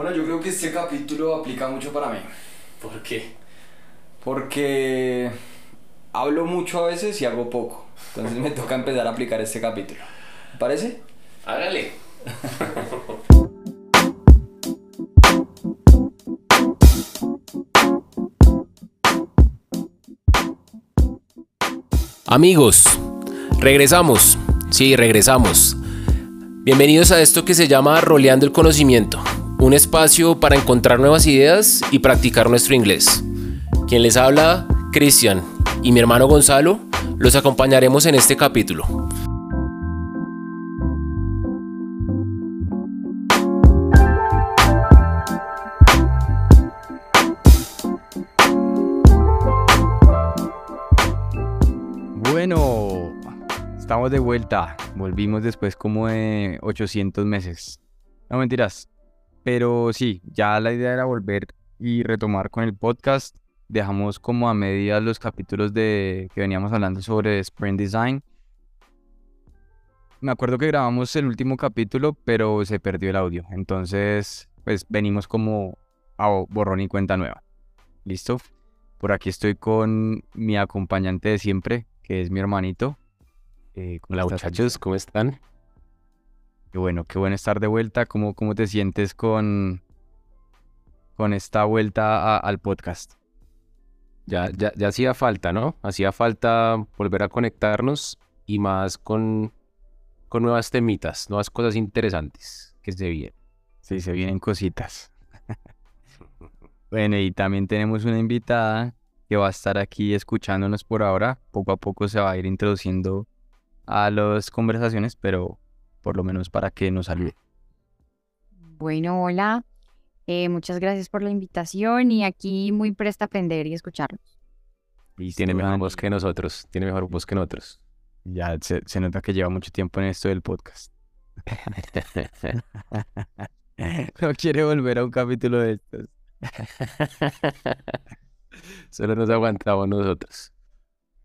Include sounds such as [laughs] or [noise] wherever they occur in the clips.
Bueno, yo creo que este capítulo aplica mucho para mí. ¿Por qué? Porque hablo mucho a veces y hago poco. Entonces me [laughs] toca empezar a aplicar este capítulo. ¿Me parece? Hágale. [laughs] Amigos, regresamos. Sí, regresamos. Bienvenidos a esto que se llama Roleando el Conocimiento, un espacio para encontrar nuevas ideas y practicar nuestro inglés. Quien les habla, Cristian, y mi hermano Gonzalo, los acompañaremos en este capítulo. Bueno, estamos de vuelta. Volvimos después como de 800 meses. No mentiras. Pero sí, ya la idea era volver y retomar con el podcast. Dejamos como a medias los capítulos de que veníamos hablando sobre Sprint Design. Me acuerdo que grabamos el último capítulo, pero se perdió el audio. Entonces, pues venimos como a borrón y cuenta nueva. ¿Listo? Por aquí estoy con mi acompañante de siempre, que es mi hermanito. Eh, Hola muchachos, ¿cómo están? Qué bueno, qué bueno estar de vuelta. ¿Cómo, cómo te sientes con, con esta vuelta al podcast? Ya, ya, ya hacía falta, ¿no? Hacía falta volver a conectarnos y más con, con nuevas temitas, nuevas cosas interesantes que se vienen. Sí, se vienen cositas. [laughs] bueno, y también tenemos una invitada que va a estar aquí escuchándonos por ahora. Poco a poco se va a ir introduciendo a las conversaciones, pero por lo menos para que nos salude. Bueno, hola. Eh, muchas gracias por la invitación y aquí muy presta a aprender y escucharnos. Y tiene mejor voz que nosotros, tiene mejor voz que nosotros. Ya se, se nota que lleva mucho tiempo en esto del podcast. [laughs] no quiere volver a un capítulo de estos. [laughs] Solo nos aguantamos nosotros.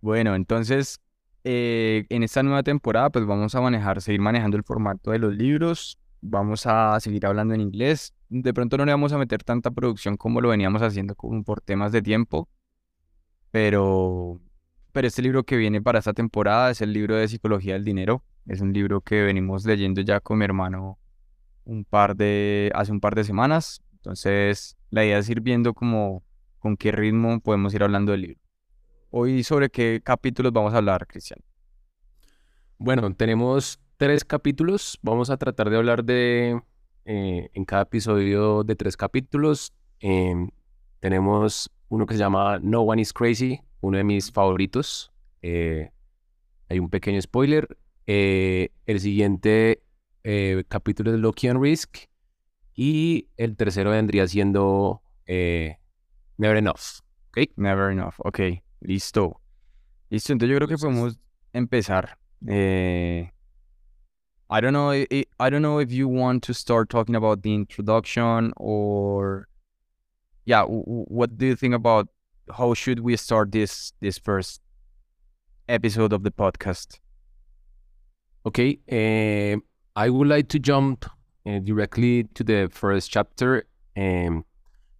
Bueno, entonces, eh, en esta nueva temporada, pues vamos a manejar, seguir manejando el formato de los libros. Vamos a seguir hablando en inglés. De pronto no le vamos a meter tanta producción como lo veníamos haciendo por temas de tiempo. Pero, pero este libro que viene para esta temporada es el libro de Psicología del Dinero. Es un libro que venimos leyendo ya con mi hermano un par de, hace un par de semanas. Entonces, la idea es ir viendo como con qué ritmo podemos ir hablando del libro. Hoy sobre qué capítulos vamos a hablar, Cristian. Bueno, tenemos tres capítulos. Vamos a tratar de hablar de, eh, en cada episodio de tres capítulos. Em, tenemos uno que se llama No One is Crazy, uno de mis favoritos. Eh, hay un pequeño spoiler. Eh, el siguiente capítulo es Loki and Risk. Y el tercero vendría siendo Never Enough. ¿Ok? Never Enough. Ok, listo. Listo, entonces yo creo que podemos empezar. Eh, I don't know. I, I don't know if you want to start talking about the introduction or, yeah. What do you think about how should we start this this first episode of the podcast? Okay. Uh, I would like to jump uh, directly to the first chapter. Um,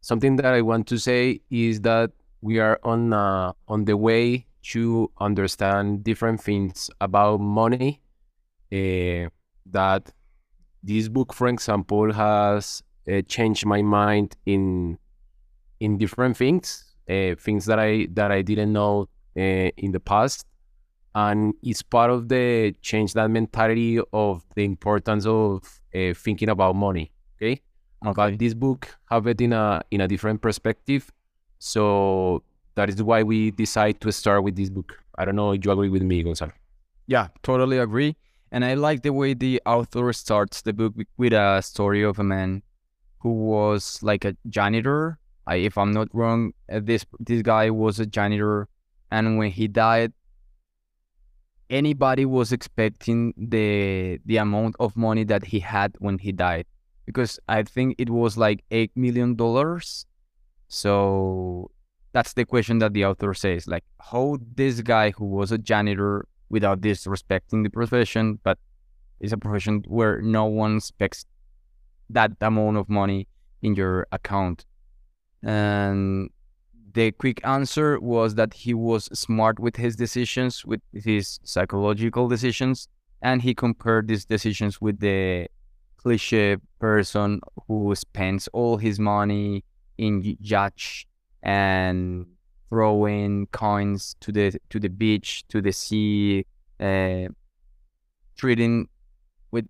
something that I want to say is that we are on uh, on the way to understand different things about money. Uh, that this book, for example, has uh, changed my mind in in different things, uh, things that I that I didn't know uh, in the past, and it's part of the change that mentality of the importance of uh, thinking about money. Okay, Okay. But this book have it in a in a different perspective. So that is why we decide to start with this book. I don't know if you agree with me, Gonzalo. Yeah, totally agree. And I like the way the author starts the book with a story of a man who was like a janitor. I, if I'm not wrong, uh, this this guy was a janitor, and when he died, anybody was expecting the the amount of money that he had when he died because I think it was like eight million dollars. So that's the question that the author says, like how this guy who was a janitor without disrespecting the profession, but it's a profession where no one expects that amount of money. in your account. And the quick answer was that he was smart with his decisions, with his psychological decisions, and he compared these decisions with the cliche person who spends all his money in yachts and throwing coins to the to the beach, to the sea, uh, treating with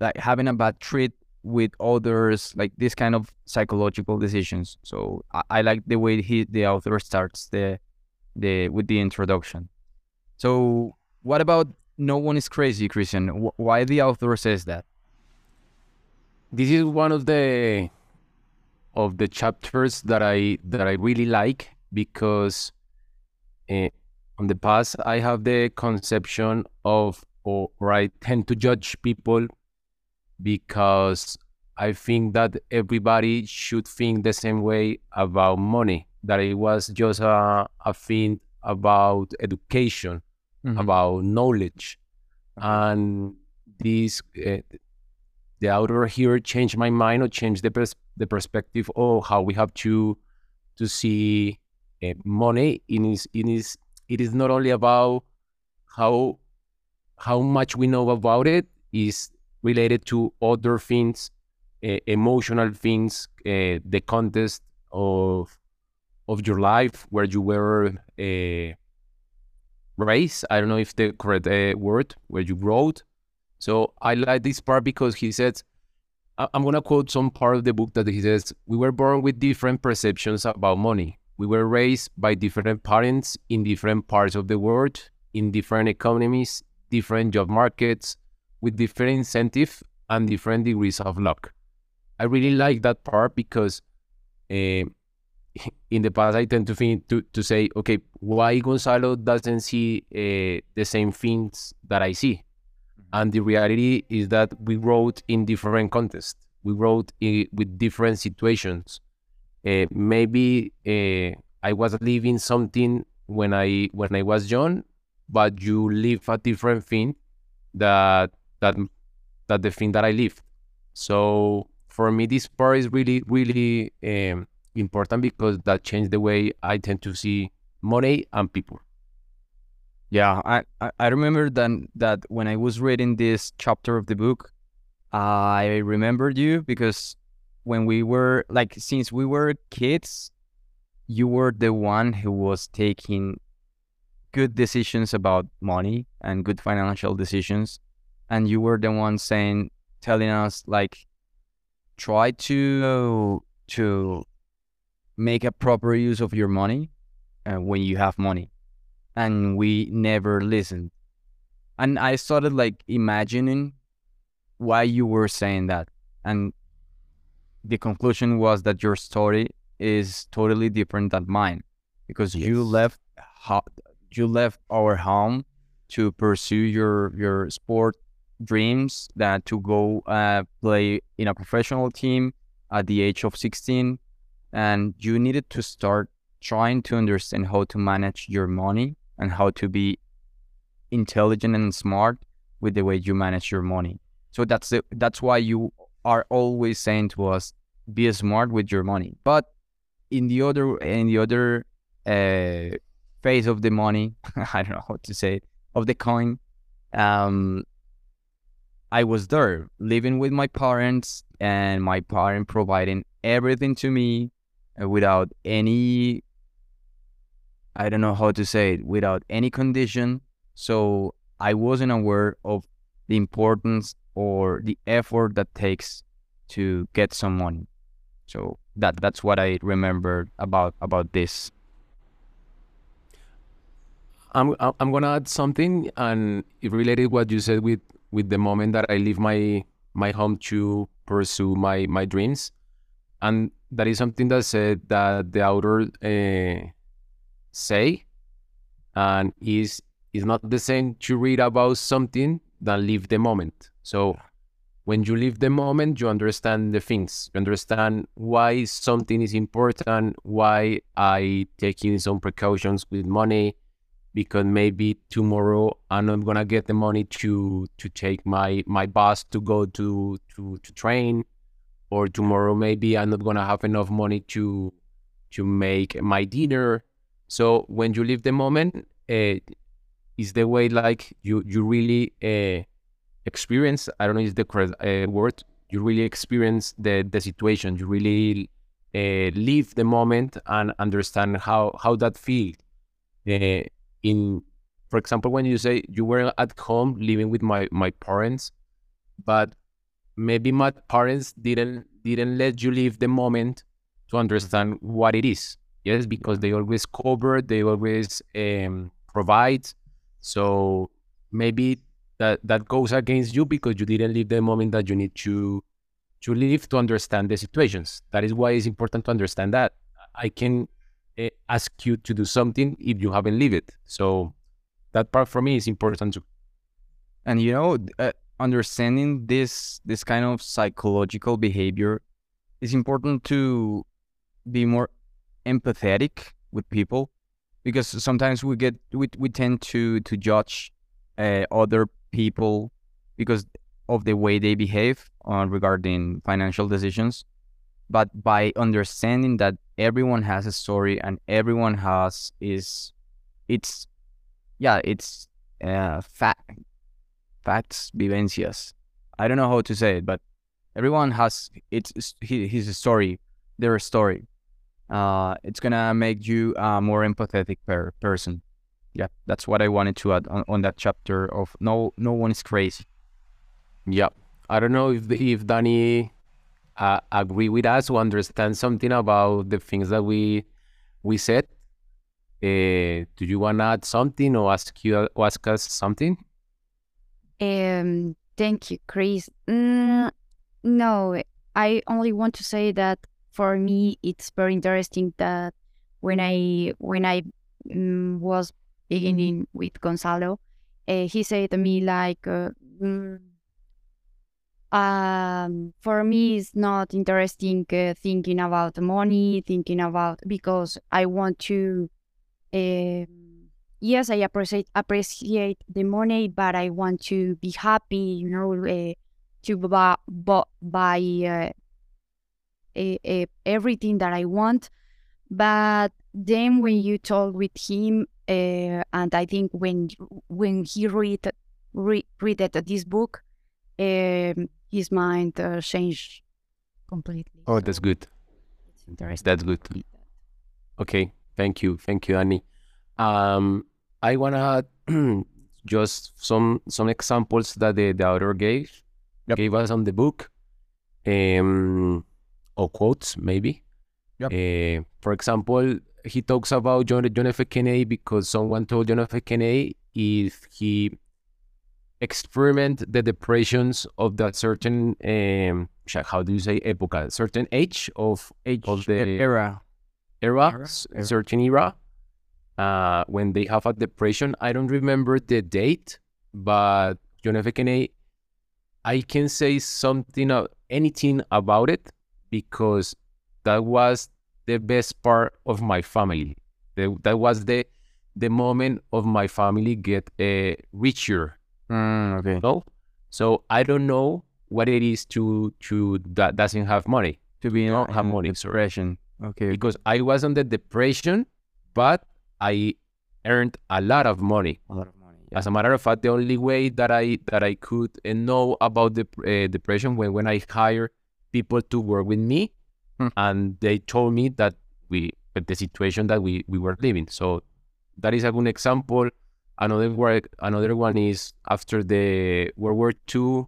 like having a bad treat with others, like this kind of psychological decisions. So I, I like the way he the author starts the the with the introduction. So what about no one is crazy, Christian? Wh- why the author says that? This is one of the of the chapters that I that I really like because uh, on the past I have the conception of or, or I tend to judge people because I think that everybody should think the same way about money. That it was just a, a thing about education, Mhm. about knowledge, and this uh, the author here changed my mind or changed the pers- the perspective of how we have to to see uh, money. In is in is it is not only about how how much we know about it is related to other things, uh, emotional things, uh, the context of of your life where you were raised. I don't know if the correct word where you wrote. So I like this part because he says, I'm gonna quote some part of the book that he says, "We were born with different perceptions about money. We were raised by different parents in different parts of the world, in different economies, different job markets, with different incentive and different degrees of luck." I really like that part because uh, [laughs] in the past I tend to think to, to say, okay, why Gonzalo doesn't see uh, the same things that I see? And the reality is that we wrote in different contexts. We wrote i with different situations. Uh, maybe uh, I was living something when I when I was young, but you live a different thing that that that the thing that I lived. So for me, this part is really really um, important because that changed the way I tend to see money and people. Yeah, I, I, remember that that when I was reading this chapter of the book, I remembered you because when we were like since we were kids, you were the one who was taking good decisions about money and good financial decisions, and you were the one saying telling us like try to to make a proper use of your money uh, when you have money and we never listened. And I started like imagining why you were saying that. And the conclusion was that your story is totally different than mine because you left you left our home to pursue your your sport dreams that to go uh, play in a professional team at the age of 16 and you needed to start trying to understand how to manage your money and how to be intelligent and smart with the way you manage your money. So that's the, that's why you are always saying to us, be smart with your money. But in the other in the other uh, phase of the money, [laughs] I don't know how to say it, of the coin, um, I was there living with my parents and my parent providing everything to me without any I don't know how to say it without any condition. So I wasn't aware of the importance or the effort that takes to get some money. So that that's what I remember about about this. I'm I'm gonna add something, and it related what you said with with the moment that I leave my my home to pursue my my dreams, and that is something that said that the author uh, say, and is is not the same to read about something than live the moment. So when you live the moment, you understand the things. You understand why something is important, why I taking some precautions with money, because maybe tomorrow I'm not gonna get the money to to take my my bus to go to to to train, or tomorrow maybe I'm not gonna have enough money to to make my dinner. So when you live the moment, uh, is the way like you you really uh, experience. I don't know is the correct uh, word. You really experience the the situation. You really uh, live the moment and understand how how that feels. Uh, in for example, when you say you were at home living with my my parents, but maybe my parents didn't didn't let you live the moment to understand what it is. Yes, because they always cover, they always um, provide. So maybe that that goes against you because you didn't live the moment that you need to to live to understand the situations. That is why it's important to understand that. I can uh, ask you to do something if you haven't lived it. So that part for me is important. And you know, uh, understanding this this kind of psychological behavior is important to be more empathetic with people because sometimes we get we, we tend to to judge uh, other people because of the way they behave uh, regarding financial decisions. But by understanding that everyone has a story and everyone has is it's yeah it's uh, fact facts vivencias. I don't know how to say it but everyone has it's his story their story uh, it's gonna make you a more empathetic per person. Yeah that's what i wanted to add on, on that chapter of no no one is crazy. Yeah i don't know if if danny uh, agree with us or understand something about the things that we we said. Uh, do you want to add something or ask you or ask us something? Um thank you chris. Mm, no i only want to say that for me it's very interesting that when i when i um, was beginning with gonzalo uh, he said to me like uh, mm, um, for me it's not interesting uh, thinking about money thinking about because i want to uh, yes i appreciate appreciate the money but i want to be happy you know uh, to buy, buy uh, everything that i want but then when you talk with him and i think when when he read read, read this book um, his mind uh, changed completely. Oh, that's good. Interesting. That's good. Okay, thank you, thank you, Annie. Um, I wanna [clears throat] just some some examples that the, the author gave Yep. gave us on the book, um, or quotes maybe. Yep. Uh, for example, he talks about John John F. Kennedy because someone told John F. Kennedy if he experiment the depressions of that certain um how do you say epoca certain age of age of the era era, Era? certain era uh when they have a depression i don't remember the date but john f kennedy i can say something of anything about it because that was the best part of my family. The, that was the the moment of my family get uh, richer. Mm, okay. So i don't know what it is to to that doesn't have money. To be in, don't have money, depression. Okay. Because I was on the depression, but I earned a lot of money. a lot of money As a matter of fact, the only way that I that I could uh, know about the uh, depression when when I hired people to work with me, Hmm. and they told me that we but the situation that we we were living. So that is a good example. Another work, another one is after the World War II,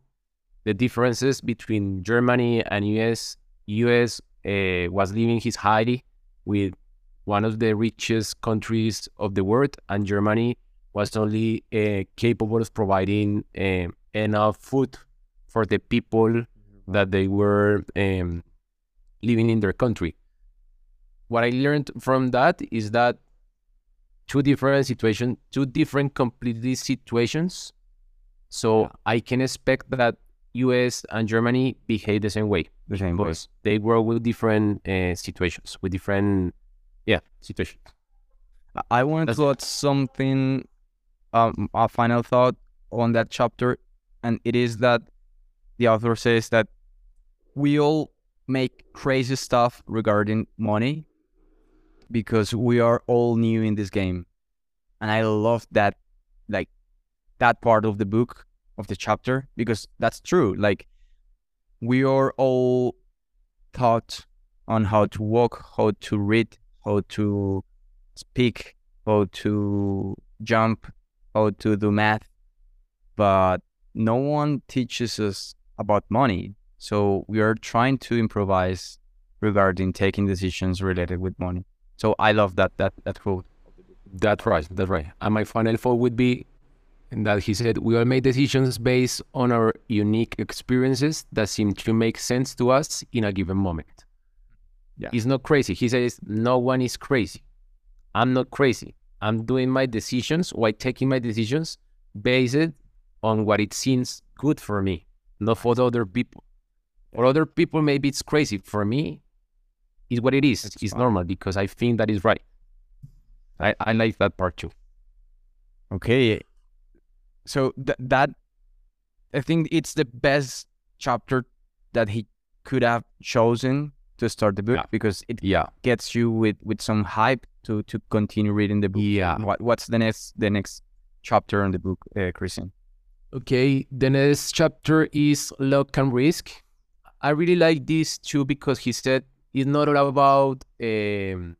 the differences between Germany and US. US uh, was living his high with one of the richest countries of the world, and Germany was only uh, capable of providing uh, enough food for the people that they were um, living in their country. What I learned from that is that two different situations, two different completely situations. So I can expect that US and Germany behave the same way the same way they grow with different uh, situations, with different, yeah, situations. I- want That's- to add something, um, a final thought on that chapter, and it is that the author says that we all make crazy stuff regarding money because we are all new in this game. And I love that like that part of the book of the chapter because that's true. Like we are all taught on how to walk, how to read, how to speak, how to jump, how to do math, but no one teaches us about money. So we are trying to improvise regarding taking decisions related with money. So I love that that that quote. That's right. That's right. And my final thought would be that he said, We all make decisions based on our unique experiences that seem to make sense to us in a given moment. Yeah. It's not crazy. He says, No one is crazy. I'm not crazy. I'm doing my decisions or taking my decisions based on what it seems good for me, not for the other people. For other people, maybe it's crazy. For me, it's what it is. It's It's, normal because I think that is right. I, I like that part too. Okay. So th- that I think it's the best chapter that he could have chosen to start the book Yeah. because it Yeah. gets you with with some hype to to continue reading the book. Yeah. What what's the next the next chapter in the book, uh, Christian? Okay, the next chapter is luck and risk. I really like this too because he said it's not all about um,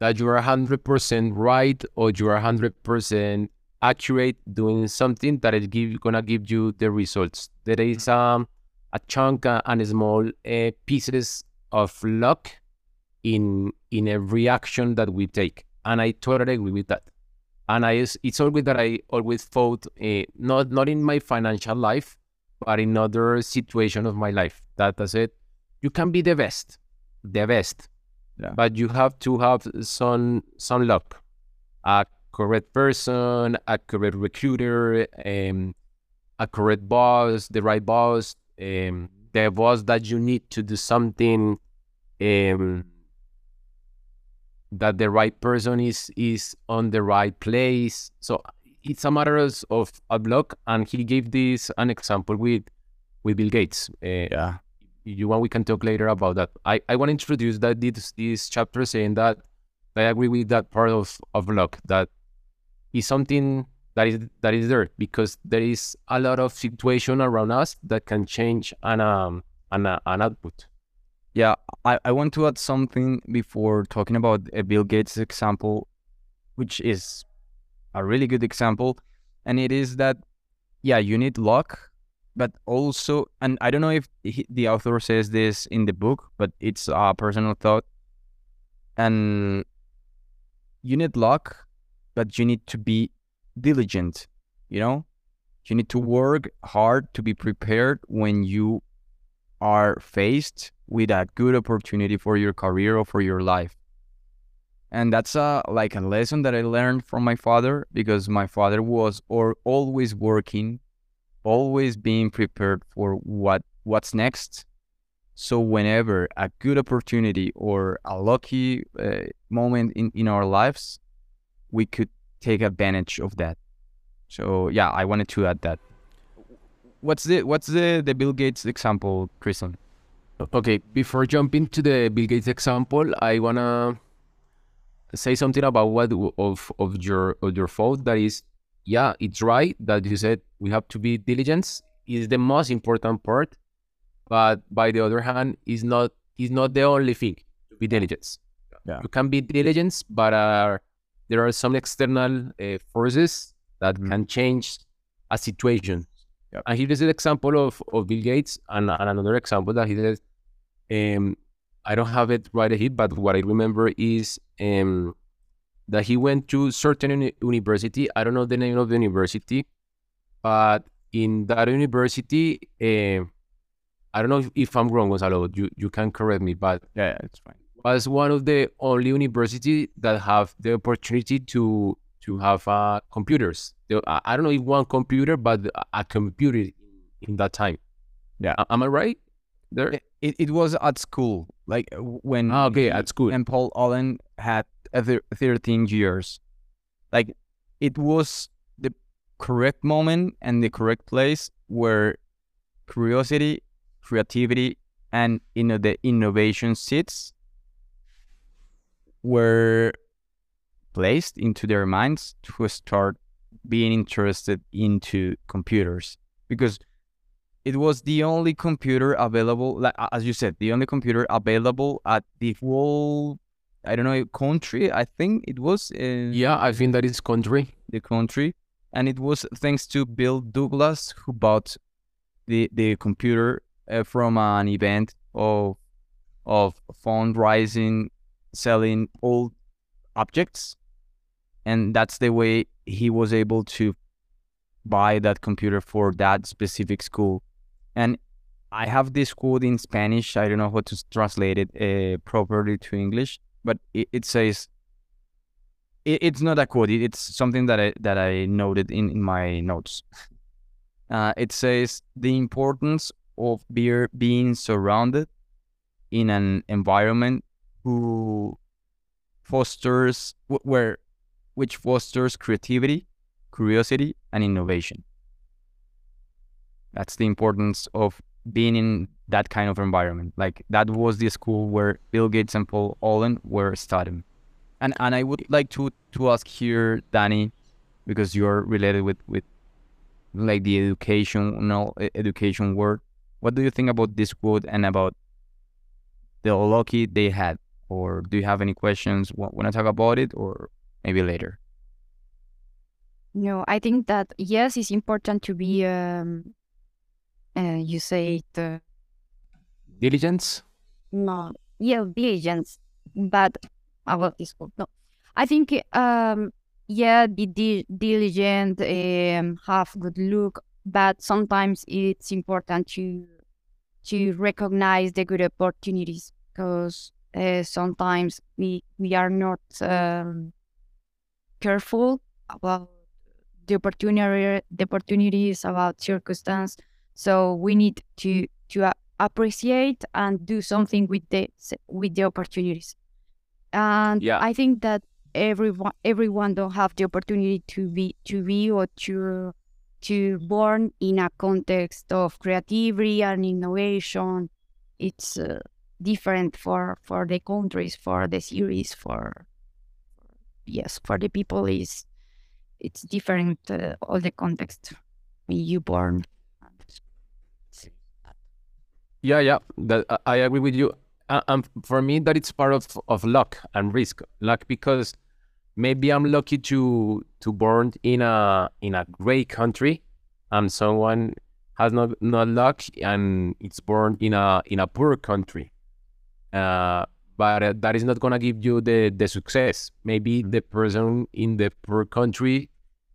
that you are 100% right or you are 100% accurate doing something that is give, gonna give you the results. There is um, a chunk uh, and small uh, pieces of luck in in every action that we take, and I totally agree with that and I it's always that I always thought uh, not not in my financial life, but in other situation of my life. That I said, you can be the best, the best, Yeah. but you have to have some some luck, a correct person, a correct recruiter, um, a correct boss, the right boss, um, the boss that you need to do something. Um, that the right person is is on the right place. So it's a matter of, of a block, and he gave this an example with with Bill Gates. Uh, Yeah. you want, we can talk later about that. I, I want to introduce that this this chapter saying that I agree with that part of of luck that is something that is that is there because there is a lot of situation around us that can change an um an, uh, an output. Yeah, I, I want to add something before talking about uh, Bill Gates' example, which is a really good example. And it is that, yeah, you need luck, but also, and I don't know if he, the author says this in the book, but it's a personal thought. And you need luck, but you need to be diligent, you know? You need to work hard to be prepared when you are faced with a good opportunity for your career or for your life. And that's a like a lesson that I learned from my father because my father was or always working, always being prepared for what what's next. So whenever a good opportunity or a lucky uh, moment in in our lives, we could take advantage of that. So yeah, I wanted to add that. What's the what's the the Bill Gates example, Cristian? Okay, before jumping to the Bill Gates example, I wanna say something about what of of your of your thought. That is, yeah, it's right that you said we have to be diligent. Is the most important part, but by the other hand, is not is not the only thing to be diligent. Yeah. you can be diligent, but uh, there are some external uh, forces that Mhm. can change a situation. Yep. And he gives an example of, of Bill Gates and, and another example that he says, um, I don't have it right here, but what I remember is um, that he went to certain uni- university. I don't know the name of the university, but in that university, uh, I don't know if, if I'm wrong, Gonzalo. You you can correct me, but Yeah, yeah it's fine. was one of the only university that have the opportunity to to have uh, computers. I I don't know if one computer, but a- computer in, that time. Yeah. Am I right? There. It, it, was at school, like uh, when Ah, okay, he at school. and Paul Allen had 13 years. Like it was the correct moment and the correct place where curiosity, creativity, and you know the innovation seeds were placed into their minds to start being interested into computers. Because it was the only computer available like as you said the only computer available at the whole i don't know country i think it was in Yeah, I think that is country. the country. And it was thanks to bill dougall who bought the the computer uh, from an event of of fundraising selling old objects and that's the way he was able to buy that computer for that specific school. And i have this quote in spanish i don't know how to translate it uh, properly to english but it, it says it, it's not a quote it- it's something that i that i noted in, in my notes. [laughs] Uh, it says the importance of beer being surrounded in an environment who fosters where which fosters creativity, curiosity, and innovation. That's the importance of being in that kind of environment. Like that was the school where Bill Gates and Paul Allen were studying. And and I would like to to ask here, Danny, because you're related with with like the educational education world. What do you think about this quote and about the lucky they had? Or do you have any questions? Want to talk about it, or maybe later? No, I think that yes, it's important to be. Um, uh, you say it. Uh, Diligence. no, yeah, diligence, but about this book, no. I think um, yeah, be di- diligent, um, have good look, but sometimes it's important to to recognize the good opportunities because uh, sometimes we we are not um, careful about the opportunity the opportunities about circumstance. So we need to to appreciate and do something with the with the opportunities. And Yeah. i think that everyone everyone don't have the opportunity to be to be or to to born in a context of creativity and innovation. It's uh, different for for the countries for the series for yes for the people is it's different uh, all the context you born Yeah, yeah, that I- I agree with you. Uh, and for me, that it's part of of luck and risk. Luck because maybe I'm lucky to to born in a in a great country, and someone has not not luck and it's born in a in a poor country. Uh, but uh, that is not gonna give you the the success. Maybe the person in the poor country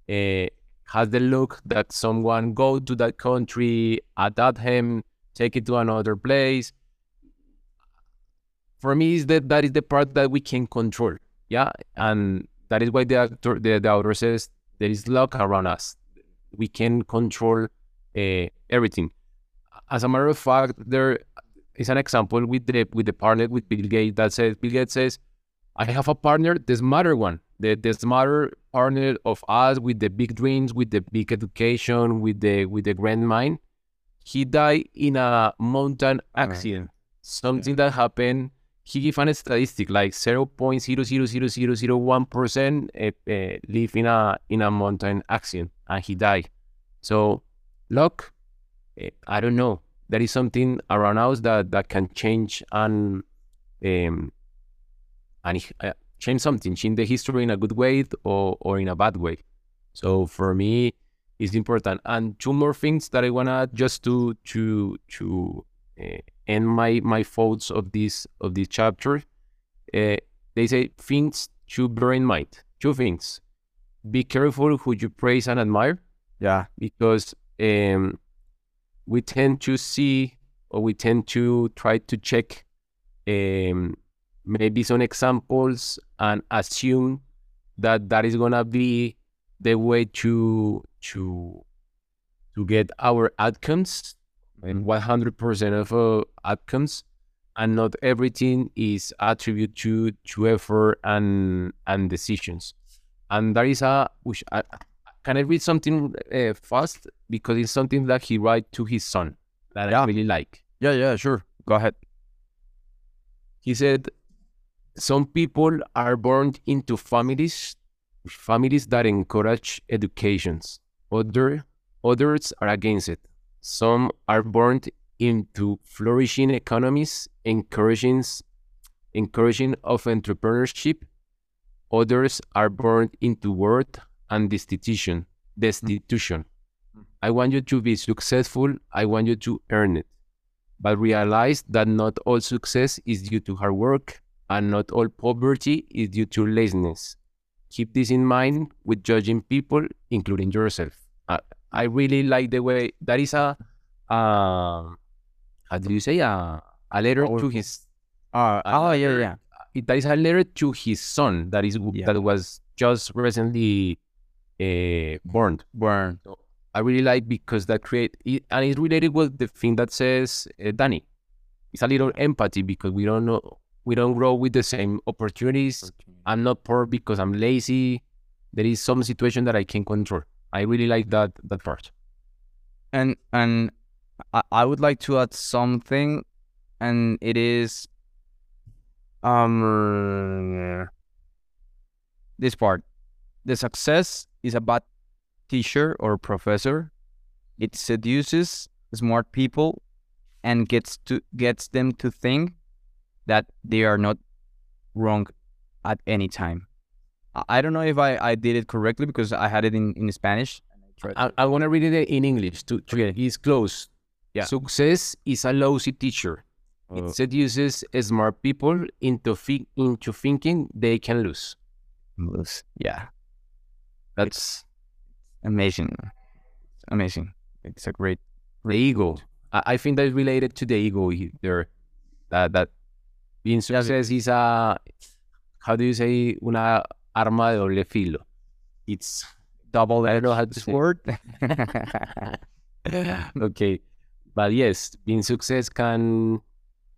uh, has the luck that someone go to that country, adapt him, take it to another place. For me, is that that is the part that we can control. Yeah, and that is why the actor, the, the author says there is luck around us. We can control uh, everything. As a matter of fact, there is an example with the with the partner with Bill Gates that says Bill Gates says, "I have a partner, the smarter one, the the smarter partner of us with the big dreams, with the big education, with the with the grand mind." He died in a mountain accident, something that happened. He gave a statistic like zero point zero zero zero zero zero one percent eh, live in a in a mountain accident, and he died. So, luck, eh, I don't know. There is something around us that that can change and um and uh, change something, change the history in a good way or or in a bad way. So for me, it's important. And two more things that I wanna just to to to uh, end my my thoughts of this of this chapter. Uh, they say things to bear in mind. Two things: be careful who you praise and admire, Yeah. because um, we tend to see or we tend to try to check um, maybe some examples and assume that that is gonna be the way to to to get our outcomes and 100% of uh, outcomes. And not everything is attributed to to effort and and decisions. And there is a which I, can I read something uh, fast because it's something that he write to his son that I really like Yeah. Yeah. Sure. Go ahead. He said, some people are born into families families that encourage educations. Other, others are against it. Some are born into flourishing economies, encouraging, encouraging of entrepreneurship. Others are born into work and destitution. Destitution. I want you to be successful. I want you to earn it. But realize that not all success is due to hard work and not all poverty is due to laziness. Keep this in mind with judging people, including yourself. I, I really like the way that is a, uh, how do you say, a, a letter to his, Uh, oh, yeah, yeah. that is a letter to his son that is Yeah. that was just recently uh, Burned. Burn. I really like because that create it, and it's related with the thing that says uh, Danny. It's a little empathy because we don't know we don't grow with the same opportunities. I'm not poor because I'm lazy. There is some situation that I can control. I really like that that part. And and I, I would like to add something, and it is um this part. The success is a bad teacher or professor. It seduces smart people and gets to gets them to think that they are not wrong at any time. I, don't know if I, I did it correctly because I had it in, in Spanish. I, I want to read it in English to, to Okay. it's close. Yeah. Success is a lousy teacher. Uh, It seduces smart people into into thinking they can lose. lose. Yeah. That's amazing amazing it's a great the ego. I, I think that's related to the ego there. That that being success is a how do you say una arma de doble filo. It's double I don't know how to say. sword [laughs] [laughs] okay, but yes, being success can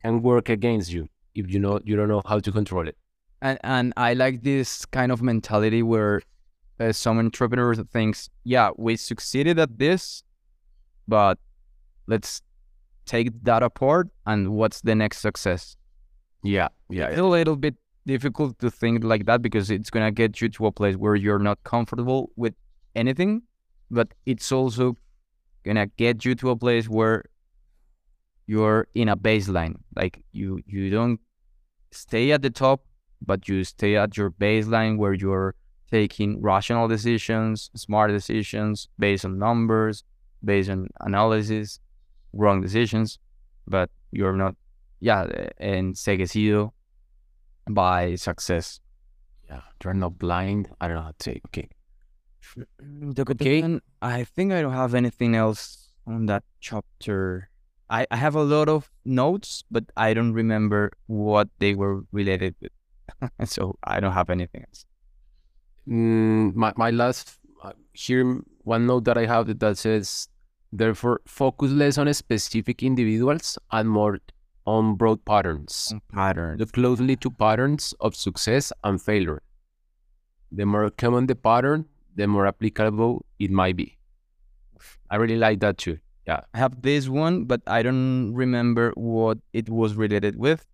can work against you if you know you don't know how to control it. and and i like this kind of mentality where uh, some entrepreneur thinks yeah we succeeded at this but let's take that apart and what's the next success Yeah, yeah, it's a little bit difficult to think like that because it's gonna get you to a place where you're not comfortable with anything, but it's also gonna get you to a place where you're in a baseline. Like you you don't stay at the top, but you stay at your baseline where you're taking rational decisions, smart decisions based on numbers, based on analysis, wrong decisions, but you're not yeah, enseguecido by success. yeah. You're not blind. I don't know how to say. Okay. [clears throat] Okay. I think I don't have anything else on that chapter. I, I have a lot of notes, but I don't remember what they were related with. [laughs] so I don't have anything else. Mm, my my last uh, here one note that I have that says therefore focus less on specific individuals and more on broad patterns. Pattern. Look closely to patterns of success and failure. The more common the pattern, the more applicable it might be. I really like that too. Yeah. I have this one, but I don't remember what it was related with.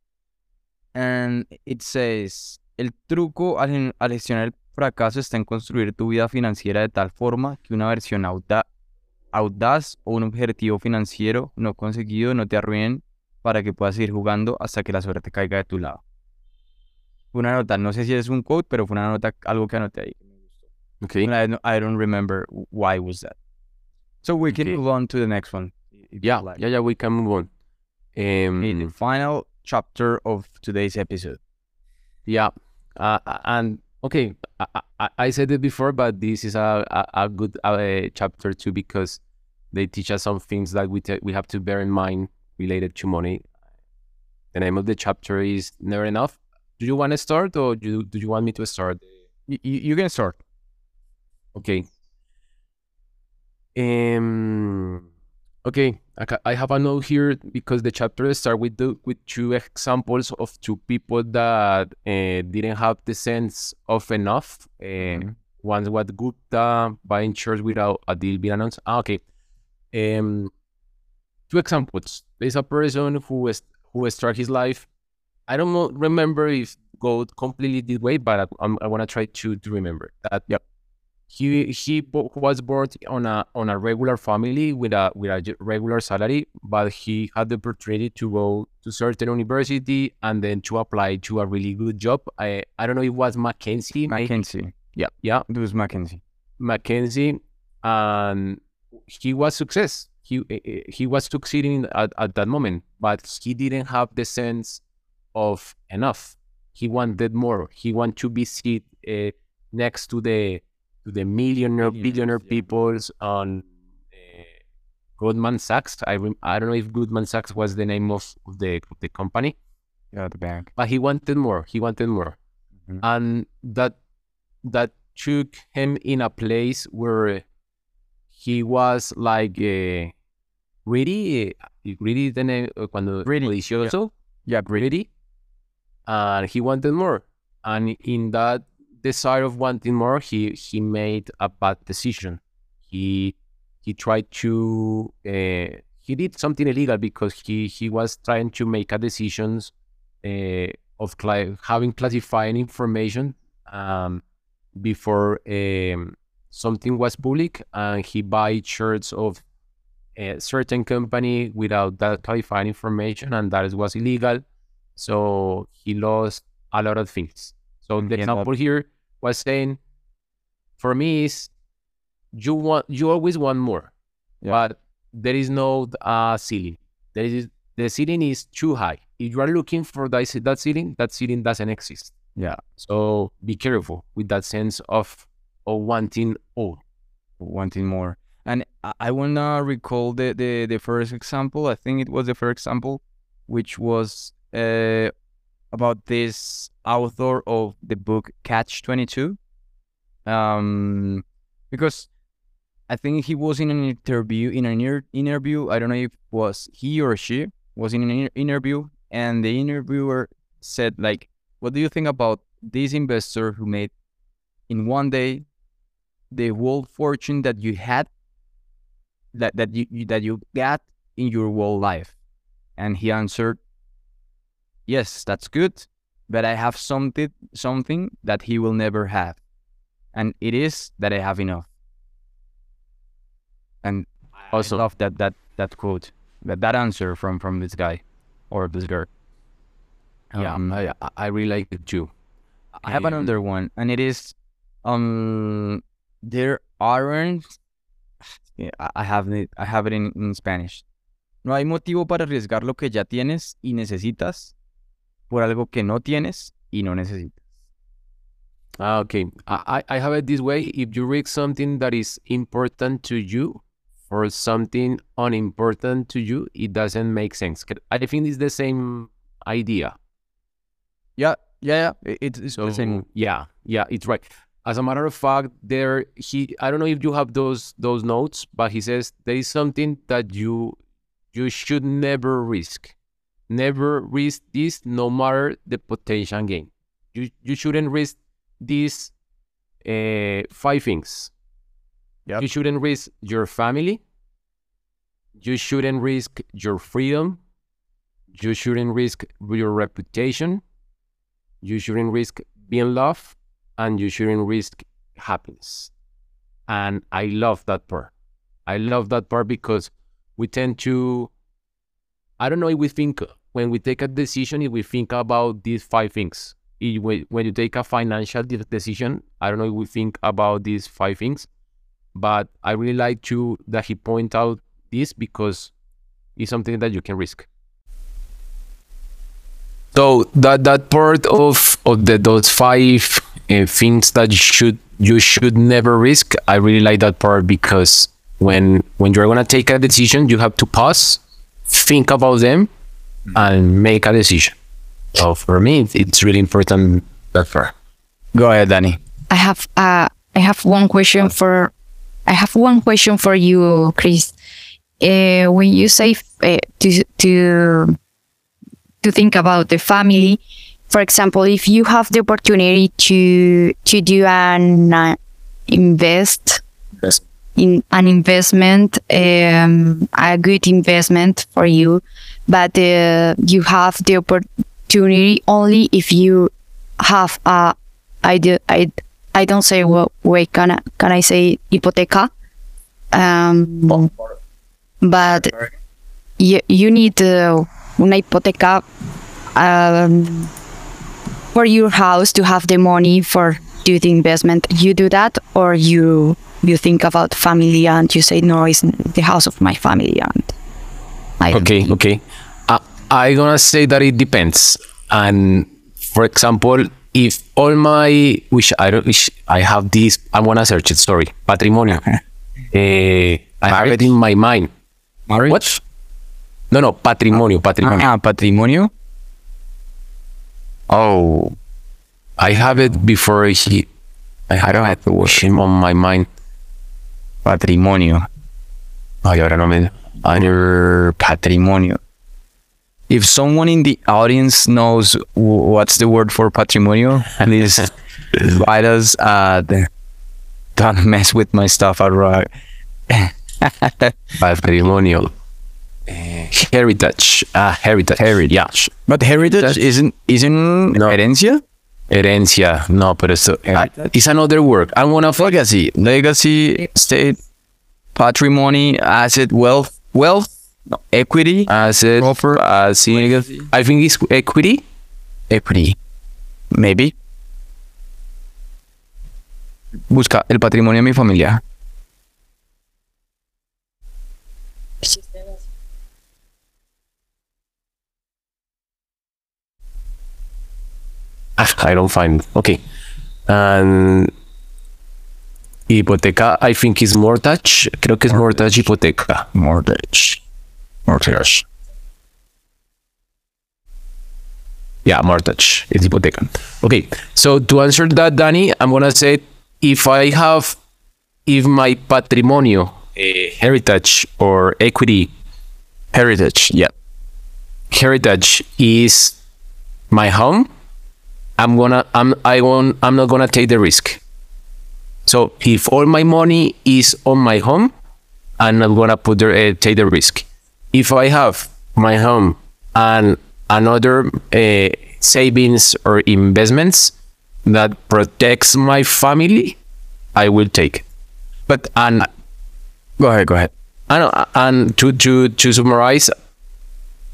And it says, el truco al, al gestionar el fracaso está en construir tu vida financiera de tal forma que una versión auda- audaz o un objetivo financiero no conseguido no te arruinen para que puedas seguir jugando hasta que la suerte caiga de tu lado. Fue una nota, no sé si es un quote, pero fue una nota, algo que anoté ahí. Okay. I, don't- remember why was that. So we can Okay. move on to the next one. Yeah, like. yeah, yeah, we can move on. Um, in the final chapter of today's episode. Yeah, uh, and okay, I, I, I said it before, but this is a a, a good uh, chapter too because they teach us some things that we we have to bear in mind related to money. The name of the chapter is "Never Enough." Do you want to start, or do you, do you want me to start? You, you can start. Okay. Um. Okay, I, have a note here because the chapter start with the, with two examples of two people that uh, didn't have the sense of enough. Uh, One was Gupta buying shares without a deal being announced. Ah, okay. Um, two examples. There's a person who is who who started his life. I don't know, remember if go completely this way, but I, I want to try to to remember that. Yep. He he was born on a on a regular family with a with a regular salary, but he had the opportunity to go to certain university and then to apply to a really good job. I I don't know if it was McKinsey, maybe. McKinsey. Yeah, yeah, it was McKinsey. McKinsey, and he was success. He eh, eh, he was succeeding at, at that moment, but he didn't have the sense of enough. He wanted more. He wanted to be sit uh, next to the to the millionaire, billionaire yeah. peoples on uh, Goldman Sachs. I rem- I don't know if Goldman Sachs was the name of, the of the company, Yeah, the bank. but he wanted more. He wanted more, Mhm. and that that took him in a place where he was like uh, greedy. eh, Greedy the name uh, cuando Greedy, Yeah, greedy, and he wanted more. And in that desire of wanting more, he he made a bad decision. He he tried to uh, he did something illegal because he he was trying to make a decisions uh, of cli- having classifying information um, before um, something was public, and he buy shirts of a certain company without that classifying information, and that was illegal. So he lost a lot of things. So the up- example here was saying, for me is you want you always want more, Yeah. but there is no uh, ceiling. There is the ceiling is too high. If you are looking for that, that ceiling, that ceiling doesn't exist. Yeah, So be careful with that sense of of wanting all. wanting more. And I, I wanna recall the, the the first example. I think it was the first example, which was uh, about this author of the book Catch Twenty Two. Um, because I think he was in an interview in an inter- interview. I don't know if it was he or she was in an inter- interview, and the interviewer said like, "What do you think about this investor who made in one day the whole fortune that you had that that you that you got in your whole life and he answered yes that's good but i have something something that he will never have and it is that i have enough and Also- i love that that that quote that that answer from from this guy or this girl Yeah, Um, I, I- really like it too. I have Um, another one, and it is, um, there aren't. Yeah, I I have it. I have it in, in Spanish. No hay motivo para arriesgar lo que ya tienes y necesitas por algo que no tienes y no necesitas. Ah, okay. I, I have it this way. If you read something that is important to you for something unimportant to you, it doesn't make sense. I think it's the same idea. Yeah, yeah, yeah. i- It's, it's So the same. yeah, yeah, it's right. As a matter of fact, there he I don't know if you have those those notes, but he says there is something that you you should never risk. Never risk this no matter the potential gain. You you shouldn't risk these uh, five things. Yep. You shouldn't risk your family. You shouldn't risk your freedom. You shouldn't risk your reputation. You shouldn't risk being loved, and you shouldn't risk happiness. And I love that part. I love that part because we tend to, I don't know if we think, when we take a decision, if we think about these five things. If we- When you take a financial de- decision, I don't know if we think about these five things, but I really like to that he point out this because it's something that you can risk. So that that part of of the those five uh, things that should you should never risk, I really like that part because when when you're gonna take a decision, you have to pause, think about them, and make a decision. So for me, it's- it's really important that part. Go ahead, Danny. I have uh, I have one question for I have one question for you, Chris. Uh, when you say uh, to to to think about the family, for example, if you have the opportunity to to do an uh, invest Yes. In an investment, um, a good investment for you, but uh, you have the opportunity only if you have a I do I I don't say what way can I, can I say hipoteca, um, but you you need uh, una hipoteca um, for your house to have the money for do the investment. You do that, or you you think about family and you say no, it's the house of my family and. I don't Okay, okay. Uh, I gonna say that it depends. And for example, if all my which I don't which I have this, I wanna search it. Sorry, patrimonio. Eh, I have it in my mind. Marriage? What? No, no, patrimonio, patrimonio. Ah, patrimonio. Oh, I have it before he. I, I don't have the word him on my mind. Patrimonio. Ay, ahora no me. Under Patrimonio. If someone in the audience knows w- what's the word for patrimonio, please [laughs] write us. Uh, the, don't mess with my stuff, alright? [laughs] patrimonio. Heritage. Ah, heritage. Heritage. Yeah. But heritage isn't isn't No. herencia. Herencia. No, pero eso. ah, it's another word. I wanna. Legacy, legacy, state, patrimony, asset, wealth, wealth, no, equity, Asset. Proper. Asset. I think it's equity. equity, maybe. Busca el patrimonio de mi familia. I don't find. Okay. And hipoteca, I think is mortgage. Creo que es mortgage hipoteca. Mortgage. Mortgage. Yeah, mortgage. It's hipoteca. Okay. So to answer that, Danny, I'm gonna say if I have, if my patrimonio, eh, heritage or equity, Heritage. Yeah. heritage is my home, I'm gonna I'm I won't I'm not gonna take the risk. So if all my money is on my home, I'm not gonna put the uh, take the risk. If I have my home and another uh, savings or investments that protects my family, I will take. But and Go ahead. Go ahead. Know, and to to to summarize,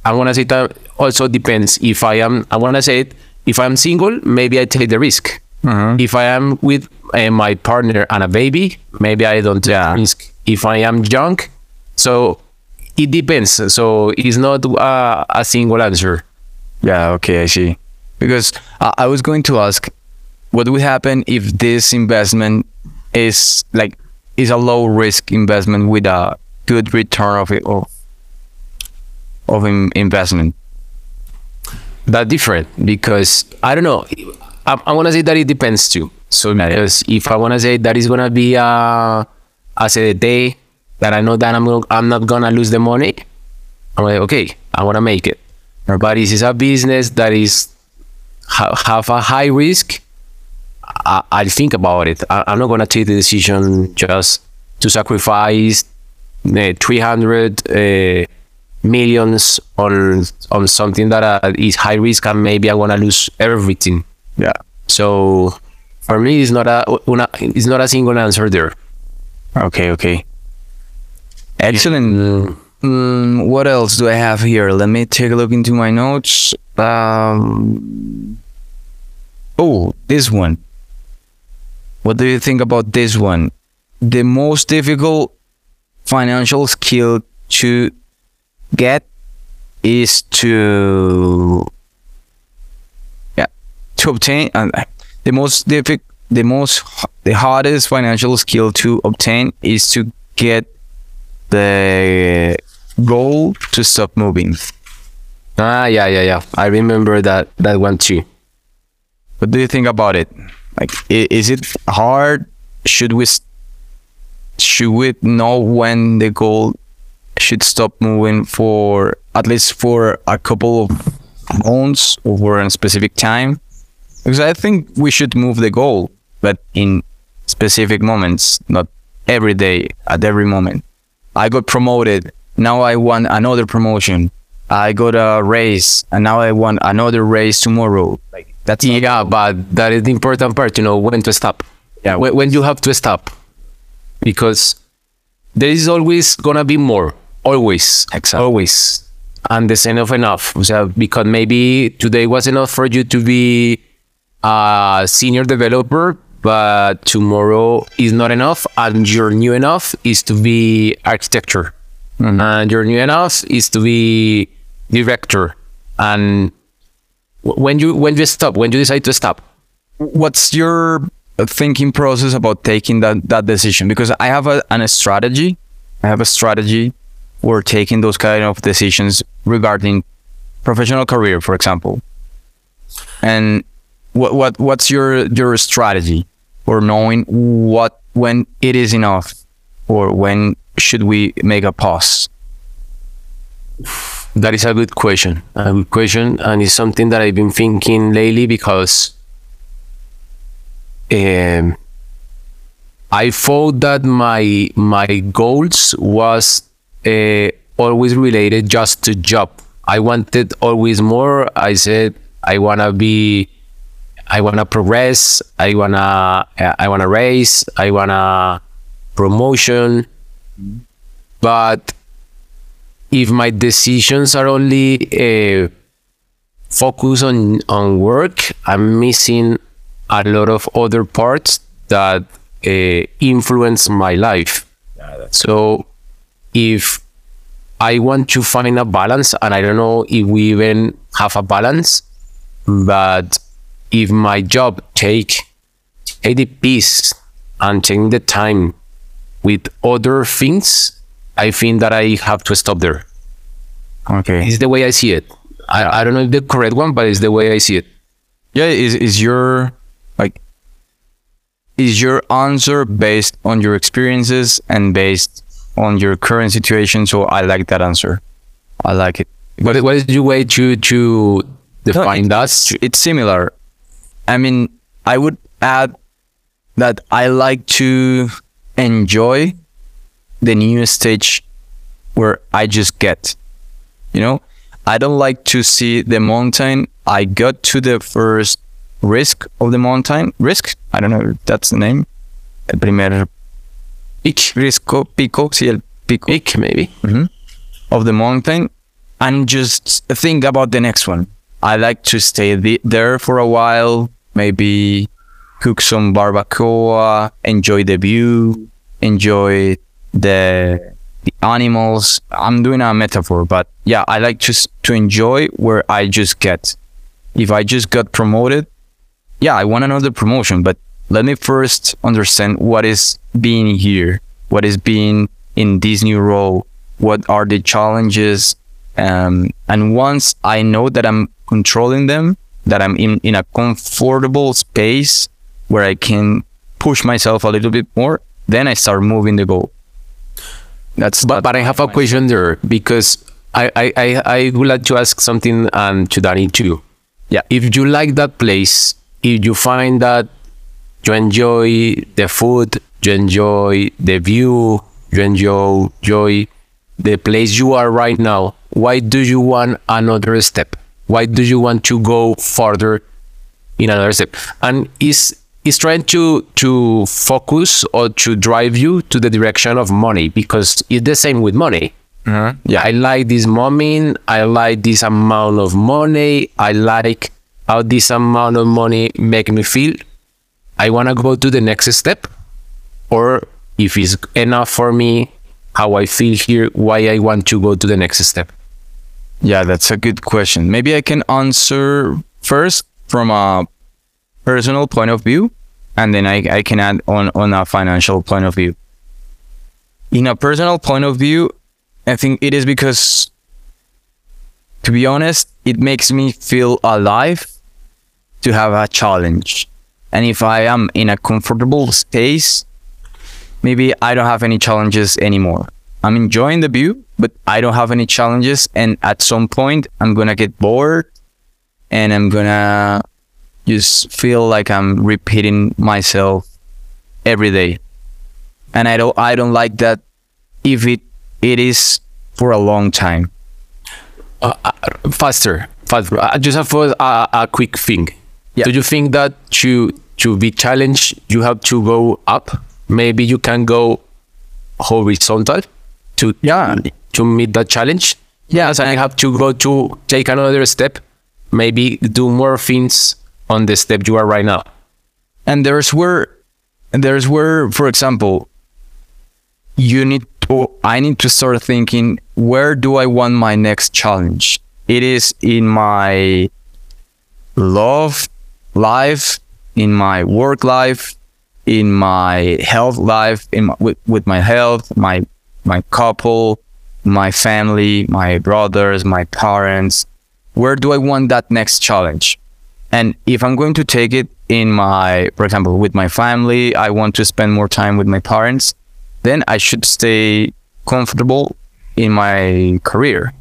I want to say that also depends. If I am, I want to say it. If I'm single, maybe I take the risk. If I am with uh, my partner and a baby, maybe I don't take the risk. If I am young, so it depends. So it's not uh, a single answer. Yeah, okay, I see. Because I I was going to ask, what would happen if this investment is like is a low risk investment with a good return of it of of in- investment? That different because I don't know. I, I want to say that it depends too. So because if I want to say that is gonna be a a day that I know that I'm gonna, I'm not gonna lose the money, I'm like okay, I want to make it. But this is a business that is ha- have a high risk. I, I'll think about it. I, I'm not gonna take the decision just to sacrifice uh, 300 uh, millions on on something that uh, is high risk and maybe I wanna lose everything. Yeah. So for me, it's not a una, it's not a single answer there. Okay, okay. Excellent. Mm, what else do I have here? Let me take a look into my notes. Um, oh, this one. What do you think about this one? The most difficult financial skill to get is to yeah to obtain and the most difficult the most the hardest financial skill to obtain is to get the goal to stop moving Ah, yeah, yeah, yeah. I remember that that one too. what do you think about it like is it hard should we should we know when the goal should stop moving for at least for a couple of months or for a specific time because i think we should move the goal but in specific moments not every day, at every moment. I got promoted. Now I want another promotion. I got a raise, and now I want another raise tomorrow. Like that's Yeah, but that is the important part, you know, when to stop. Yeah. When, when you have to stop. Because there is always gonna be more. Always. Exactly. Always. And the same of enough. O sea, because maybe today was enough for you to be a senior developer, but tomorrow is not enough, and your new enough is to be architecture, mm-hmm. and your new enough is to be director. And when you when you stop, when you decide to stop, what's your thinking process about taking that that decision because i have a, an, a strategy i have a strategy for taking those kind of decisions regarding professional career for example and what what what's your your strategy for knowing what when it is enough or when should we make a pause That is a good question. A good question, and it's something that I've been thinking lately because um, I thought that my my goals was uh, always related just to job. I wanted always more. I said I wanna be, I wanna progress. I wanna I wanna raise. I wanna promotion. But if my decisions are only uh, focused on on work, I'm missing a lot of other parts that uh, influence my life. so if I want to find a balance, and I don't know if we even have a balance, but if my job take take the peace and take the time with other things, I think that I have to stop there. okay It's the way I see it. I, I don't know if the correct one, but it's the way I see it. yeah is is your like is your answer based on your experiences and based on your current situation so i like that answer. I like it. What, what is your way to to define that? it's, similar. I mean i would add that i like to enjoy the new stage where i just get you know? I don't like to see the mountain. I got to the first risk of the mountain. Risk? I don't know if that's the name. El primer Peak, risco pico sí el pico peak maybe. Mm-hmm. of the mountain and just think about the next one. I like to stay the- there for a while, maybe cook some barbacoa, enjoy the view, enjoy the the animals. I'm doing a metaphor, but yeah, I like just to enjoy where I just get. If I just got promoted, yeah, I want another promotion, but let me first understand what is being here, what is being in this new role, what are the challenges, um, and once I know that I'm controlling them, that I'm in, in a comfortable space where I can push myself a little bit more, then I start moving the goal. That's But but I have a question there because I I, I, I would like to ask something um, to Danny too. Yeah. If you like that place, if you find that you enjoy the food, you enjoy the view, you enjoy, enjoy the place you are right now, why do you want another step? Why do you want to go further in another step? And is is trying to to focus or to drive you to the direction of money because it's the same with money. Uh-huh. yeah, I like this moment. I like this amount of money. I like how this amount of money make me feel. I want to go to the next step, or if it's enough for me, how I feel here, why I want to go to the next step. Yeah, that's a good question. Maybe I can answer first from a personal point of view, and then I, I can add on, on a financial point of view. In a personal point of view, I think it is because, to be honest, it makes me feel alive to have a challenge. And if I am in a comfortable space, maybe I don't have any challenges anymore. I'm enjoying the view, but I don't have any challenges. And at some point, I'm gonna get bored, and I'm gonna just feel like I'm repeating myself every day. and I don't I don't like that if it it is for a long time. Uh, uh, faster, faster. I just have a, a, a quick thing. Yeah. Do you think that to to be challenged, you have to go up? Maybe you can go horizontal to Yeah. to meet that challenge. Yes, I have to go to take another step. Maybe do more things on the step you are right now. and there's where there's where for example you need to i need to start thinking where do i want my next challenge it is in my love life in my work life in my health life in my, with, with my health my my couple my family my brothers my parents where do i want that next challenge and if I'm going to take it in my, for example, with my family, I want to spend more time with my parents, then I should stay comfortable in my career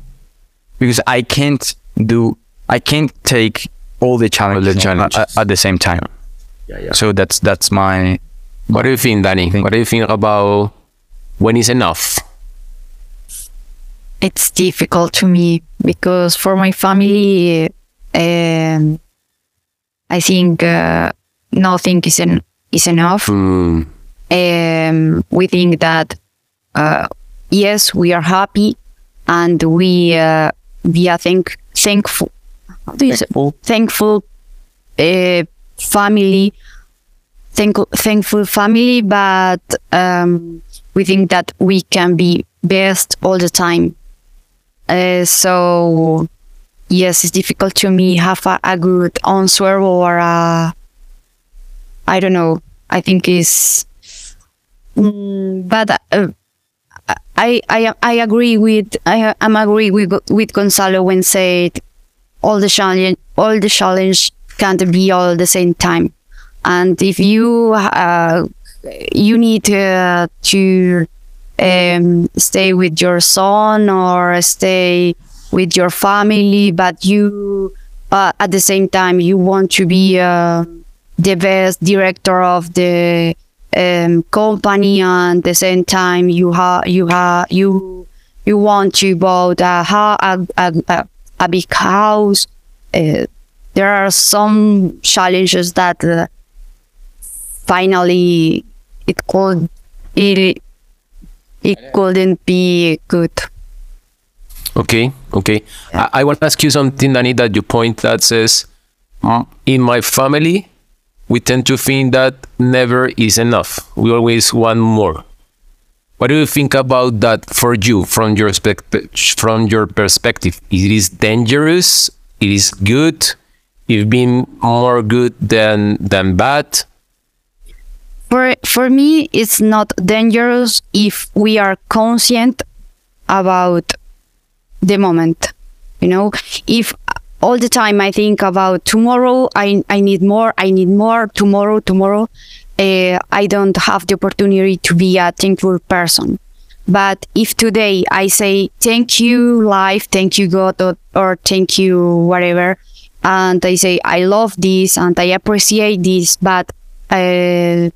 because I can't do, I can't take all the challenges, at- challenges. At, at the same time. Yeah, yeah. So that's that's my What do you think, Danny? Think- What do you think about when is enough? it's difficult to me because for my family, um, I think uh, nothing is en- is enough. Hmm. Um, we think that uh, yes, we are happy, and we uh, we are thank thankful. How do you say? Thankful uh, family, thank, thankful family, but um, we think that we can be best all the time. Uh, so yes, it's difficult to me have a, a good answer or a, I don't know. I think is, mm, but uh, I I I agree with I am agree with with Gonzalo when said all the challenge all the challenge can't be all at the same time, and if you uh, you need uh, to um, stay with your son or stay with your family, but you uh, at the same time you want to be uh, the best director of the um, company, and at the same time you have you have you you want to build a a, a, a, a big house. There are some challenges that uh, finally it could it it couldn't be good. Okay, okay. I, I want to ask you something, Danny, that you point that says, "Mm, in my family, we tend to think that never is enough. We always want more. What do you think about that for you, from your spec- from your perspective? It is dangerous. It is good. It's been more good than than bad. For for me, it's not dangerous if we are conscient about the moment. You know, if all the time I think about tomorrow, I I need more, I need more tomorrow, tomorrow. Uh, I don't have the opportunity to be a thankful person. But if today I say thank you life, thank you God, or, or thank you whatever, and I say I love this and I appreciate this, but uh,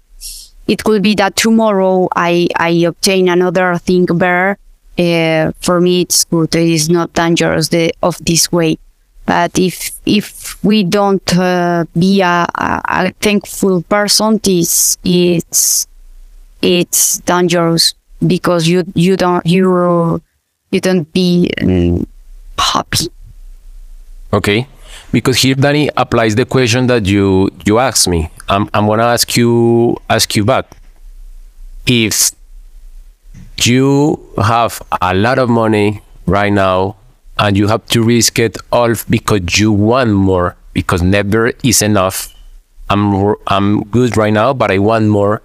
it could be that tomorrow I I obtain another thing better. Uh, for me, it's good. It is not dangerous the, of this way. But if if we don't uh, be a, a, a thankful person, this it's it's dangerous because you you don't you you don't be um, happy. Okay, because here Danny applies the question that you you asked me. I'm I'm gonna ask you ask you back. If you have a lot of money right now and you have to risk it all because you want more because never is enough. I'm I'm good right now, but I want more,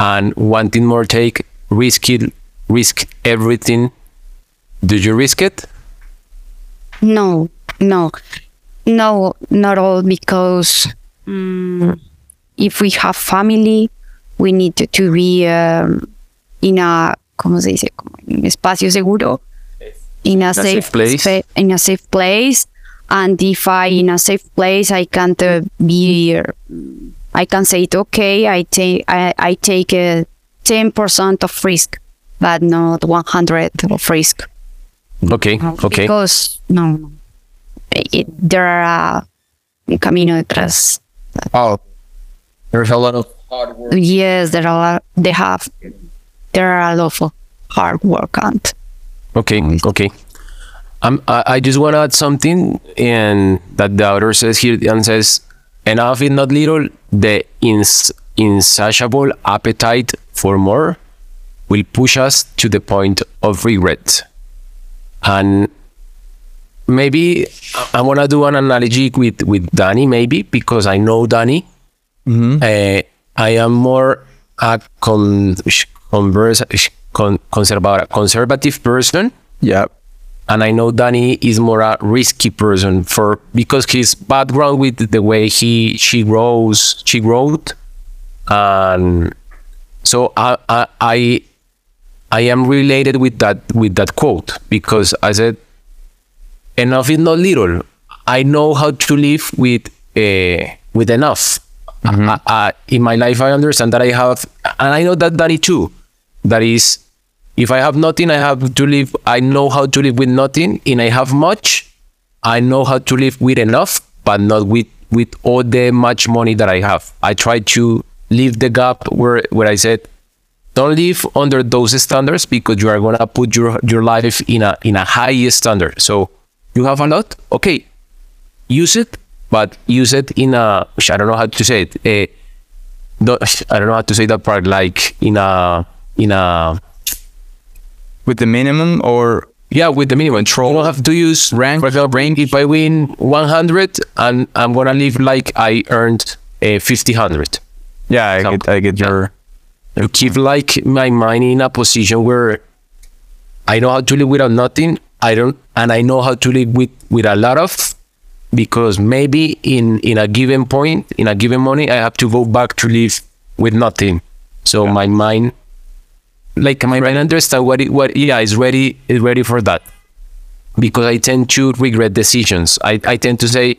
and wanting more take risk it risk everything. Do you risk it? No, no, no, not all because mm, if we have family, we need to, to be um, in a, ¿cómo se dice? Un espacio seguro, in a, safe safe, place. spa- in a safe place. And if I in a safe place, I can't uh, be. uh, I can say it. Okay, I take. I, I take uh, 10% of risk, but not 100 of risk. Okay, okay. Because no, it, there are uh, camino detrás. Oh, there's a lot of hard work. Yes, there are. They have. There are a lot of hard work on. Okay, okay. Um, I, I just want to add something, and that the author says here and says, enough is not little. The ins- insatiable appetite for more will push us to the point of regret. And maybe I, want to do an analogy with with Danny, maybe because I know Danny. Uh, I am more a con- converse, con- conserva- conservative person Yeah. and I know Danny is more a risky person for because his background with the way he she grows she wrote, and so I I I, I am related with that with that quote because I said enough is not little I know how to live with uh, with enough I- I- in my life I understand that I have and I know that Danny too that is if I have nothing, I have to live. I know how to live with nothing, and I have much. I know how to live with enough, but not with with all the much money that I have. I try to leave the gap where where I said, don't live under those standards because you are gonna put your your life in a in a high standard. So you have a lot, okay, use it, but use it in a I don't know how to say it. eh, don't- I don't know how to say that part. Like in a in a With the minimum or yeah, with the minimum. You don't have to use rank. For example, rank. If I win 100 and I'm gonna live like I earned a 50, 100. yeah, I get I get your To keep like my mind in a position where I know how to live without nothing. I don't, and I know how to live with with a lot of, because maybe in in a given point, in a given money, I have to go back to live with nothing. So my mind, like my mind, understand what it what yeah is ready is ready for that, because I tend to regret decisions. I I tend to say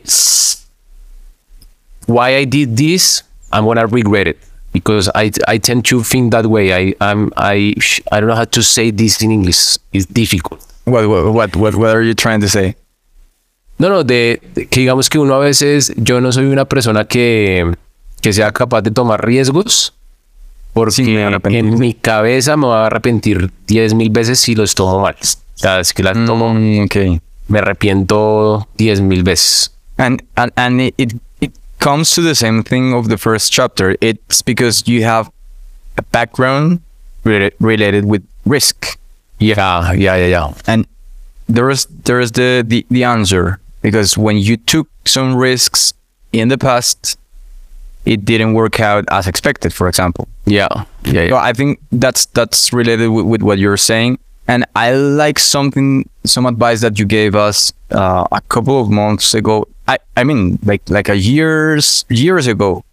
why I did this, I'm gonna regret it because I I tend to think that way. I I'm I I don't know how to say this in English. It's difficult. What what what what, are you trying to say? No, no, de, de- que digamos que uno a veces, yo no soy una persona que, que sea capaz de tomar riesgos, porque Sí, en mi cabeza me voy a arrepentir 10 mil veces si los tomo mal. O sea, es que las tomo, Mm, okay. me arrepiento 10 mil veces. And and and it, it it comes to the same thing of the first chapter. It's because you have a background rela- related with risk, Yeah, yeah, yeah, yeah. and there's there's the, the the answer because when you took some risks in the past, it didn't work out as expected. For example, Yeah, yeah, So. I think that's that's related with, with what you're saying, and I like something some advice that you gave us uh, a couple of months ago. I I mean like like a years years ago,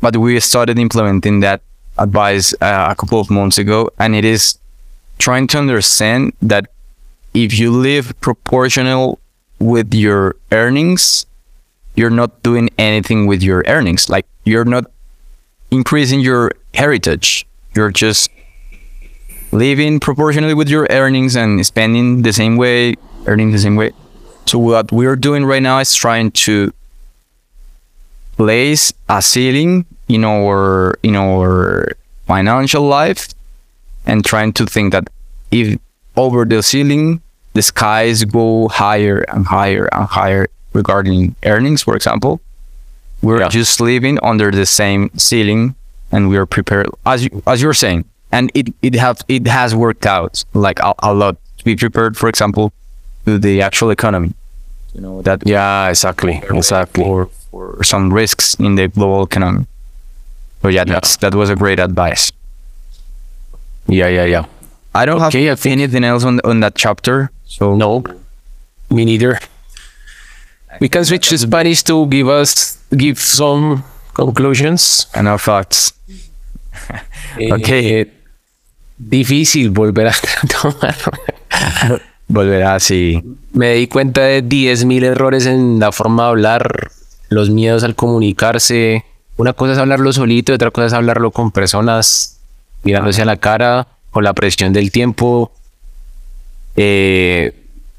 but we started implementing that advice uh, a couple of months ago, and it is trying to understand that if you live proportional with your earnings, you're not doing anything with your earnings. Like you're not increasing your heritage. You're just living proportionally with your earnings and spending the same way, earning the same way. So what we're doing right now is trying to place a ceiling in our in our financial life and trying to think that if over the ceiling the skies go higher and higher and higher regarding earnings, for example, we're Yeah. just living under the same ceiling and we are prepared as you as you're saying and it it have it has worked out like a, a lot to be prepared for example to the actual economy you know that Yeah, exactly, exactly. for for some risks in the global economy so yeah, that's that was a great advice Yeah, yeah, yeah. I don't Okay, I have anything else on on that chapter so No, me neither. We can switch to Spanish to give us give some conclusions. enough thoughts Okay. Eh, difícil volver a [laughs] tomar. volverá así Me di cuenta de 10.000 errores en la forma de hablar, los miedos al comunicarse. Una cosa es hablarlo solito y otra cosa es hablarlo con personas. mirándose a la cara, con la presión del tiempo. Eh,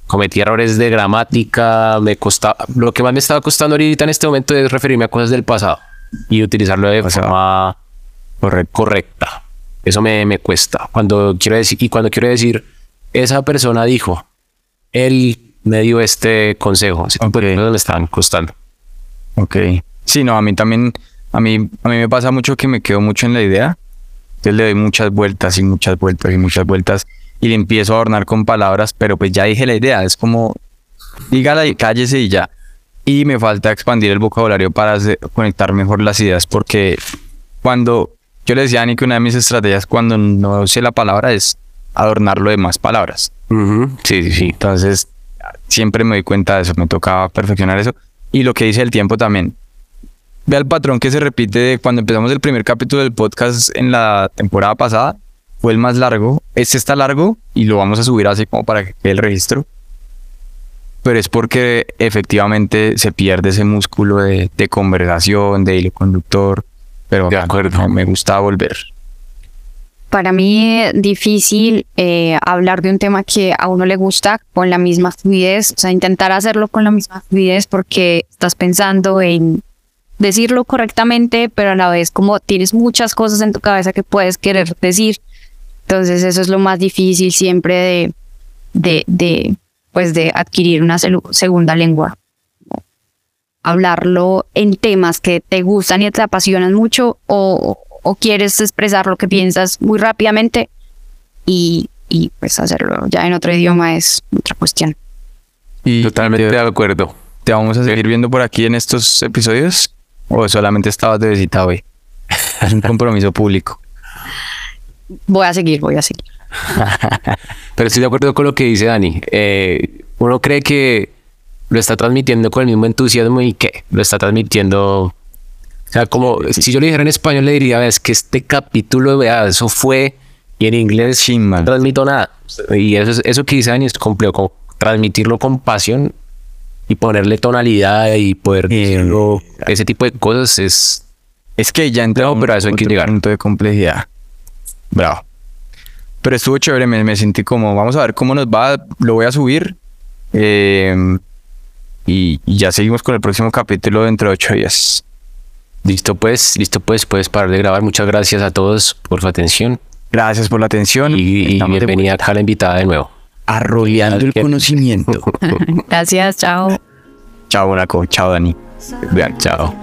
cometí errores de gramática, me costaba, lo que más me estaba costando ahorita en este momento es referirme a cosas del pasado y utilizarlo de forma correcta. Eso me, me, cuesta. Cuando quiero decir, y cuando quiero decir, esa persona dijo, él me dio este consejo. Okay. me están costando. Ok. Sí, no, a mí también, a mí, a mí me pasa mucho que me quedo mucho en la idea. Entonces le doy muchas vueltas y muchas vueltas y muchas vueltas y le empiezo a adornar con palabras, pero pues ya dije la idea, es como, dígala y cállese y ya. Y me falta expandir el vocabulario para conectar mejor las ideas, porque cuando yo le decía a Ani que una de mis estrategias cuando no sé la palabra es adornarlo de más palabras. Sí, sí, sí. Entonces, siempre me doy cuenta de eso, me tocaba perfeccionar eso. Y lo que dice el tiempo también. Ve al patrón que se repite de cuando empezamos el primer capítulo del podcast en la temporada pasada fue el más largo. Este está largo y lo vamos a subir así como para que quede el registro. Pero es porque efectivamente se pierde ese músculo de, conversación, de hilo conductor. Pero de acuerdo, me gusta volver. Para mí es difícil eh, hablar de un tema que a uno le gusta con la misma fluidez, o sea, intentar hacerlo con la misma fluidez porque estás pensando en decirlo correctamente, pero a la vez como tienes muchas cosas en tu cabeza que puedes querer decir entonces eso es lo más difícil siempre de, de, de pues de adquirir una segunda lengua. Hablarlo en temas que te gustan y te apasionan mucho o, o quieres expresar lo que piensas muy rápidamente y, y pues hacerlo ya en otro idioma es otra cuestión. Y Totalmente de acuerdo. ¿Te vamos a seguir viendo por aquí en estos episodios? ¿O solamente estabas de visita hoy? Es un compromiso público. Voy a seguir, voy a seguir. [laughs] Pero estoy de acuerdo con lo que dice Dani. Eh, uno cree que lo está transmitiendo con el mismo entusiasmo y que lo está transmitiendo. O sea, como si yo le dijera en español, le diría, es que este capítulo, vea, eso fue, y en inglés no transmito nada. Y eso, eso que dice Dani es complejo, como transmitirlo con pasión y ponerle tonalidad y poder decirlo, ese tipo de cosas es. Es que ya entra pero a eso hay que llegar. punto de complejidad. Bravo. Pero estuvo chévere, me, sentí como, vamos a ver cómo nos va, lo voy a subir. Em, y, ya seguimos con el próximo capítulo dentro de ocho días. Listo pues, listo pues, puedes parar de grabar. Muchas gracias a todos por su atención. Gracias por la atención. Y, bienvenida a la invitada de nuevo. Arrollando el conocimiento. [laughs] gracias, chao. Chao, Monaco. Chao, Dani. Vean, chao.